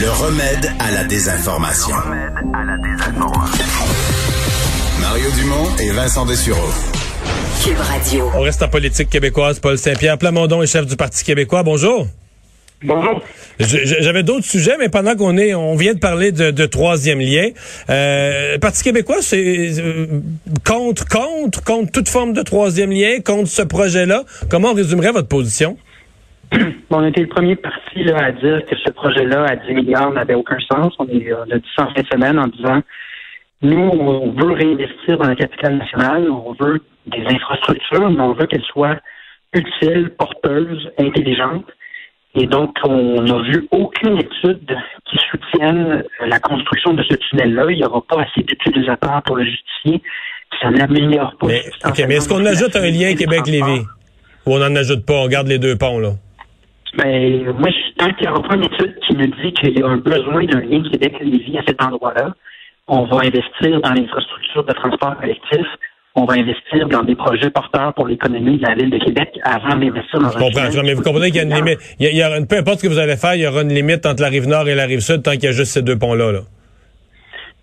Le remède à la désinformation. Mario Dumont et Vincent Dessureau. Cube Radio. On reste en politique québécoise. Paul Saint-Pierre Plamondon est chef du Parti québécois. Bonjour. Bonjour. J'avais d'autres sujets, mais pendant qu'on est, on vient de parler de, de troisième lien. Euh, le Parti québécois, c'est euh, contre, contre, contre toute forme de troisième lien, contre ce projet-là. Comment on résumerait votre position? On était le premier parti là, à dire que ce projet-là à 10 milliards n'avait aucun sens. On, est, on a dit ça en fin de semaine en disant nous, on veut réinvestir dans la capitale nationale, on veut des infrastructures, mais on veut qu'elles soient utiles, porteuses, intelligentes. Et donc, on n'a vu aucune étude qui soutienne la construction de ce tunnel-là. Il n'y aura pas assez d'utilisateurs pour le justifier. Ça n'améliore pas. Mais, OK, mais est-ce qu'on ajoute un lien Québec-Lévis? Ou on n'en ajoute pas? On garde les deux ponts, là? Mais ben, moi, tant qu'il n'y aura pas une étude qui me dit qu'il y a un besoin d'un lien Québec-Lévis à cet endroit-là, on va investir dans l'infrastructure de transport collectif, on va investir dans des projets porteurs pour l'économie de la ville de Québec avant d'investir dans Je comprends, mais vous comprenez qu'il y a une limite. Il y, a, peu importe ce que vous allez faire, il y aura une limite entre la rive nord et la rive sud tant qu'il y a juste ces deux ponts-là. Là.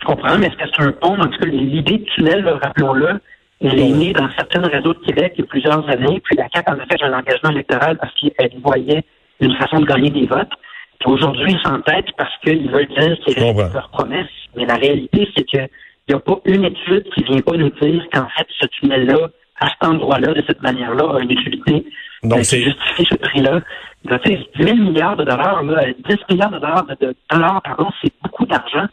Je comprends, mais est-ce que c'est un pont? En tout cas, l'idée du tunnel, rappelons-le, elle est née dans certaines réseaux de Québec il y a plusieurs années, puis la CAQ en a fait un engagement électoral parce qu'elle voyait une façon de gagner des votes. Aujourd'hui, ils s'entêtent parce qu'ils veulent dire qu'ils respectent leurs promesses. Mais la réalité, c'est qu'il n'y a pas une étude qui vient pas nous dire qu'en fait, ce tunnel-là, à cet endroit-là, de cette manière-là, a une utilité. Donc, c'est justifié ce prix-là. 10 000 milliards de dollars, là, 10 milliards de dollars, de dollars pardon, c'est beaucoup d'argent.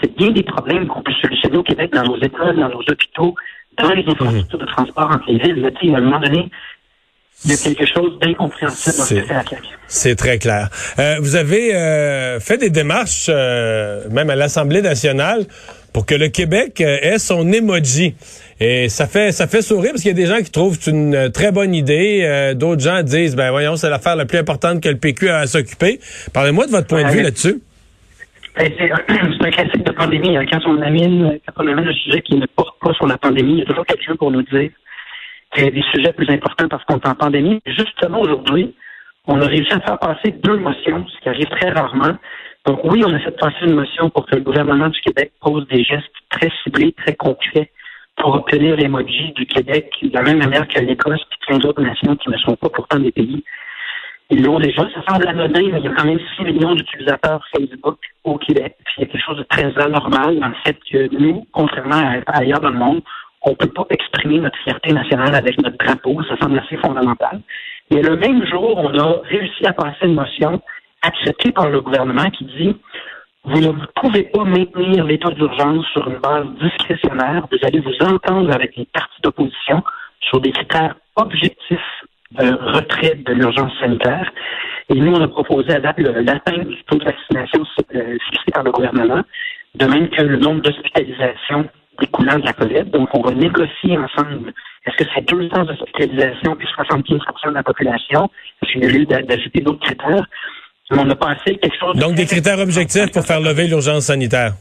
C'est bien des problèmes qu'on peut solutionner au Québec dans nos écoles, dans nos hôpitaux, dans les infrastructures de transport entre les villes. Là, à un moment donné, il y a quelque chose d'incompréhensible dans ce que fait la CAQ. C'est très clair. Euh, vous avez euh, fait des démarches, euh, même à l'Assemblée nationale, pour que le Québec ait son emoji. Et ça fait ça fait sourire parce qu'il y a des gens qui trouvent c'est une très bonne idée. D'autres gens disent, ben voyons, c'est l'affaire la plus importante que le PQ a à s'occuper. Parlez-moi de votre point de vue là-dessus. Ben, c'est un classique de pandémie. Hein. Quand on amène, quand on amène un sujet qui ne porte pas sur la pandémie, il y a toujours quelqu'un pour nous dire a des sujets plus importants parce qu'on est en pandémie. Justement, aujourd'hui, on a réussi à faire passer deux motions, ce qui arrive très rarement. Donc oui, on a fait passer une motion pour que le gouvernement du Québec pose des gestes très ciblés, très concrets pour obtenir l'emoji du Québec, de la même manière que l'Écosse et plein d'autres nations qui ne sont pas pourtant des pays. Ils l'ont déjà. Ça semble anodin, mais il y a quand même 6 millions d'utilisateurs Facebook au Québec. Puis il y a quelque chose de très anormal dans le fait que nous, contrairement à ailleurs dans le monde, on ne peut pas exprimer notre fierté nationale avec notre drapeau. Ça semble assez fondamental. Et le même jour, on a réussi à passer une motion acceptée par le gouvernement qui dit vous ne pouvez pas maintenir l'état d'urgence sur une base discrétionnaire. Vous allez vous entendre avec les partis d'opposition sur des critères objectifs de retrait de l'urgence sanitaire. Et nous, on a proposé à date l'atteinte du taux de vaccination euh, fixé par le gouvernement, de même que le nombre d'hospitalisations découlant de la COVID. Donc, on va négocier ensemble. Est-ce que c'est deux ans d'hospitalisation puis 75% de la population? Y a lieu d'ajouter d'autres critères? On a pensé quelque chose... Donc, des critères objectifs pour faire lever l'urgence sanitaire.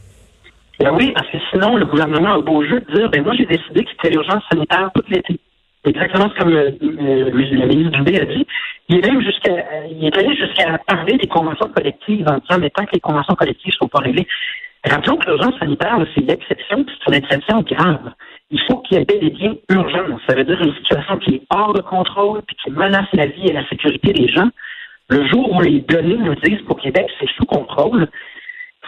Ben oui, parce que sinon, le gouvernement a beau jeu de dire, ben moi, j'ai décidé que c'était l'urgence sanitaire tout l'été. Exactement comme euh, euh, le ministre Dubé a dit. Il est même jusqu'à, il est allé jusqu'à parler des conventions collectives en disant, mais tant que les conventions collectives ne sont pas réglées, Rappelons que l'urgence sanitaire, c'est l'exception, c'est une exception grave. Il faut qu'il y ait des biens urgents. Ça veut dire une situation qui est hors de contrôle puis qui menace la vie et la sécurité des gens. Le jour où les données nous disent qu'au Québec, c'est sous contrôle,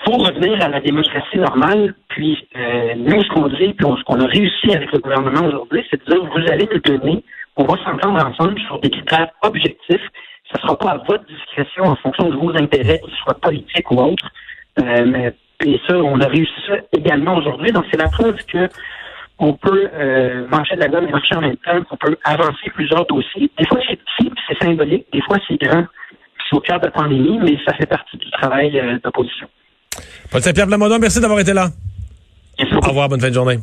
faut revenir à la démocratie normale. Puis euh, nous, ce qu'on dit, puis ce qu'on a réussi avec le gouvernement aujourd'hui, c'est de dire vous allez nous donner, on va s'entendre ensemble sur des critères objectifs. Ça ne sera pas à votre discrétion en fonction de vos intérêts, qu'ils soient politiques ou autres. Euh, mais et ça, on a réussi ça également aujourd'hui. Donc, c'est la preuve que on peut euh, marcher de la gomme et marcher en même temps, qu'on peut avancer plusieurs dossiers. Des fois, c'est petit, c'est symbolique. Des fois, c'est grand. C'est au cœur de la pandémie, mais ça fait partie du travail euh, d'opposition. Paul Saint-Pierre Plamondon, merci d'avoir été là. Au revoir, bonne fin de journée.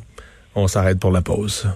On s'arrête pour la pause.